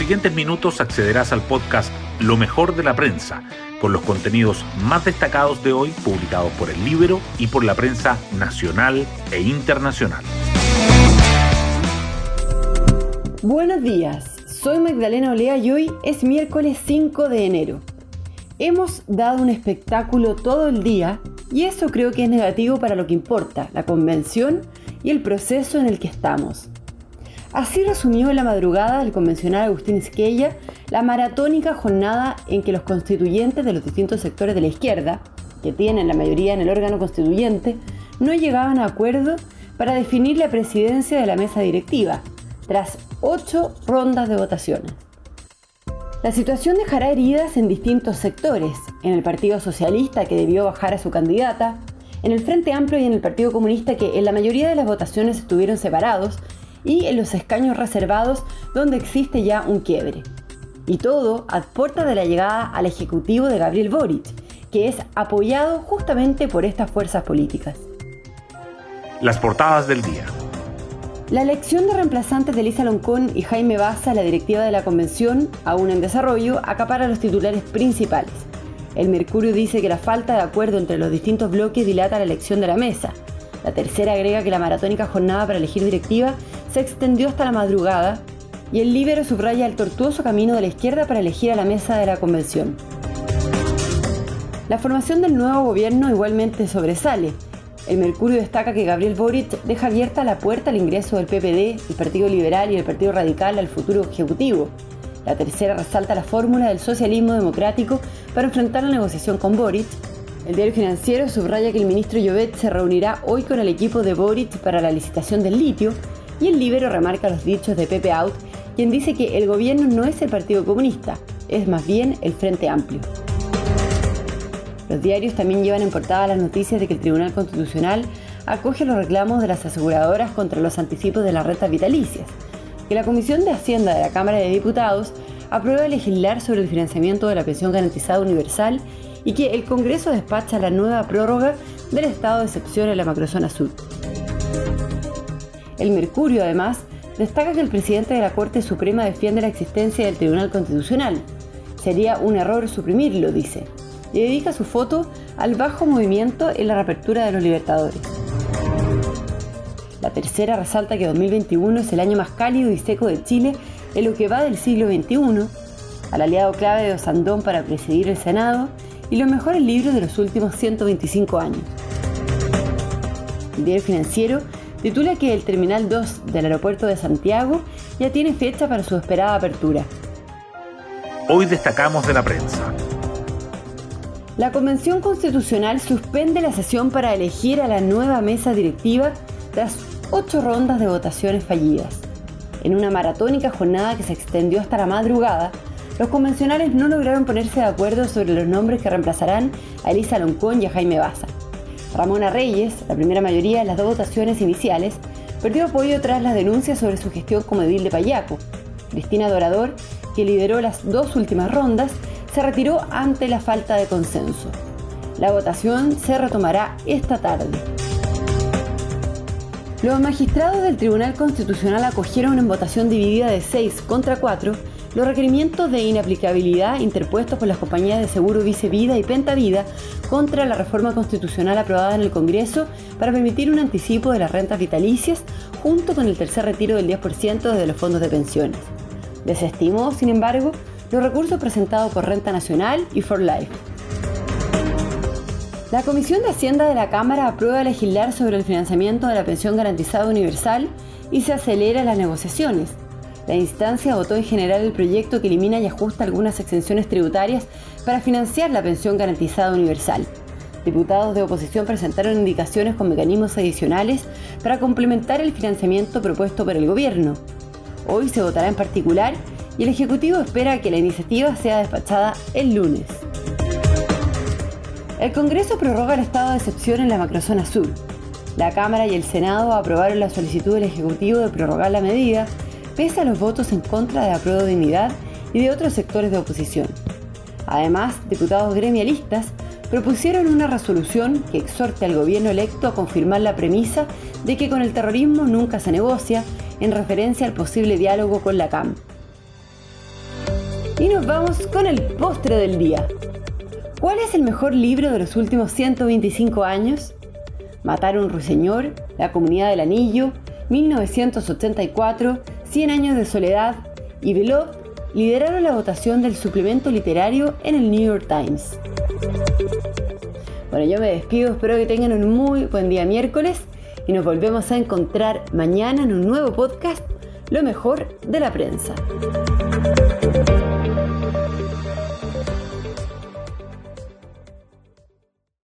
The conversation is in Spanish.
siguientes minutos accederás al podcast Lo mejor de la prensa, con los contenidos más destacados de hoy publicados por el libro y por la prensa nacional e internacional. Buenos días, soy Magdalena Olea y hoy es miércoles 5 de enero. Hemos dado un espectáculo todo el día y eso creo que es negativo para lo que importa, la convención y el proceso en el que estamos. Así resumió en la madrugada del convencional Agustín Esquella la maratónica jornada en que los constituyentes de los distintos sectores de la izquierda, que tienen la mayoría en el órgano constituyente, no llegaban a acuerdo para definir la presidencia de la mesa directiva, tras ocho rondas de votaciones. La situación dejará heridas en distintos sectores, en el Partido Socialista que debió bajar a su candidata, en el Frente Amplio y en el Partido Comunista que en la mayoría de las votaciones estuvieron separados, y en los escaños reservados donde existe ya un quiebre. Y todo a puerta de la llegada al Ejecutivo de Gabriel Boric, que es apoyado justamente por estas fuerzas políticas. Las portadas del día. La elección de reemplazantes de Elisa Loncón y Jaime Baza a la directiva de la convención, aún en desarrollo, acapara los titulares principales. El Mercurio dice que la falta de acuerdo entre los distintos bloques dilata la elección de la mesa. La tercera agrega que la maratónica jornada para elegir directiva se extendió hasta la madrugada y el Libero subraya el tortuoso camino de la izquierda para elegir a la mesa de la convención. La formación del nuevo gobierno igualmente sobresale. El Mercurio destaca que Gabriel Boric deja abierta la puerta al ingreso del PPD, el Partido Liberal y el Partido Radical al futuro Ejecutivo. La tercera resalta la fórmula del socialismo democrático para enfrentar la negociación con Boric. El diario financiero subraya que el ministro Llobet se reunirá hoy con el equipo de Boric para la licitación del litio y el Libero remarca los dichos de Pepe Out, quien dice que el gobierno no es el Partido Comunista, es más bien el Frente Amplio. Los diarios también llevan en portada las noticias de que el Tribunal Constitucional acoge los reclamos de las aseguradoras contra los anticipos de las rentas vitalicias, que la Comisión de Hacienda de la Cámara de Diputados aprueba legislar sobre el financiamiento de la pensión garantizada universal y que el Congreso despacha la nueva prórroga del estado de excepción en la macrozona sur. El Mercurio, además, destaca que el presidente de la Corte Suprema defiende la existencia del Tribunal Constitucional. Sería un error suprimirlo, dice y dedica su foto al bajo movimiento en la reapertura de los Libertadores. La tercera resalta que 2021 es el año más cálido y seco de Chile en lo que va del siglo XXI, al aliado clave de Osandón para presidir el Senado y los mejores libros de los últimos 125 años. El diario financiero titula que el Terminal 2 del aeropuerto de Santiago ya tiene fecha para su esperada apertura. Hoy destacamos de la prensa. La Convención Constitucional suspende la sesión para elegir a la nueva mesa directiva tras ocho rondas de votaciones fallidas. En una maratónica jornada que se extendió hasta la madrugada, los convencionales no lograron ponerse de acuerdo sobre los nombres que reemplazarán a Elisa Loncón y a Jaime Baza. Ramona Reyes, la primera mayoría en las dos votaciones iniciales, perdió apoyo tras las denuncias sobre su gestión como edil de Payaco. Cristina Dorador, que lideró las dos últimas rondas, se retiró ante la falta de consenso. La votación se retomará esta tarde. Los magistrados del Tribunal Constitucional acogieron en votación dividida de 6 contra 4 los requerimientos de inaplicabilidad interpuestos por las compañías de seguro Vicevida y Pentavida contra la reforma constitucional aprobada en el Congreso para permitir un anticipo de las rentas vitalicias junto con el tercer retiro del 10% desde los fondos de pensiones. Desestimó, sin embargo, los recursos presentados por Renta Nacional y For Life. La Comisión de Hacienda de la Cámara aprueba legislar sobre el financiamiento de la pensión garantizada universal y se acelera las negociaciones. La instancia votó en general el proyecto que elimina y ajusta algunas exenciones tributarias para financiar la pensión garantizada universal. Diputados de oposición presentaron indicaciones con mecanismos adicionales para complementar el financiamiento propuesto por el gobierno. Hoy se votará en particular y el Ejecutivo espera que la iniciativa sea despachada el lunes. El Congreso prorroga el estado de excepción en la macrozona sur. La Cámara y el Senado aprobaron la solicitud del Ejecutivo de prorrogar la medida, pese a los votos en contra de la dignidad y de otros sectores de oposición. Además, diputados gremialistas propusieron una resolución que exhorte al gobierno electo a confirmar la premisa de que con el terrorismo nunca se negocia, en referencia al posible diálogo con la CAM. Y nos vamos con el postre del día. ¿Cuál es el mejor libro de los últimos 125 años? Matar un ruiseñor, La comunidad del anillo, 1984, 100 años de soledad y Belov lideraron la votación del suplemento literario en el New York Times. Bueno, yo me despido, espero que tengan un muy buen día miércoles y nos volvemos a encontrar mañana en un nuevo podcast, Lo mejor de la prensa.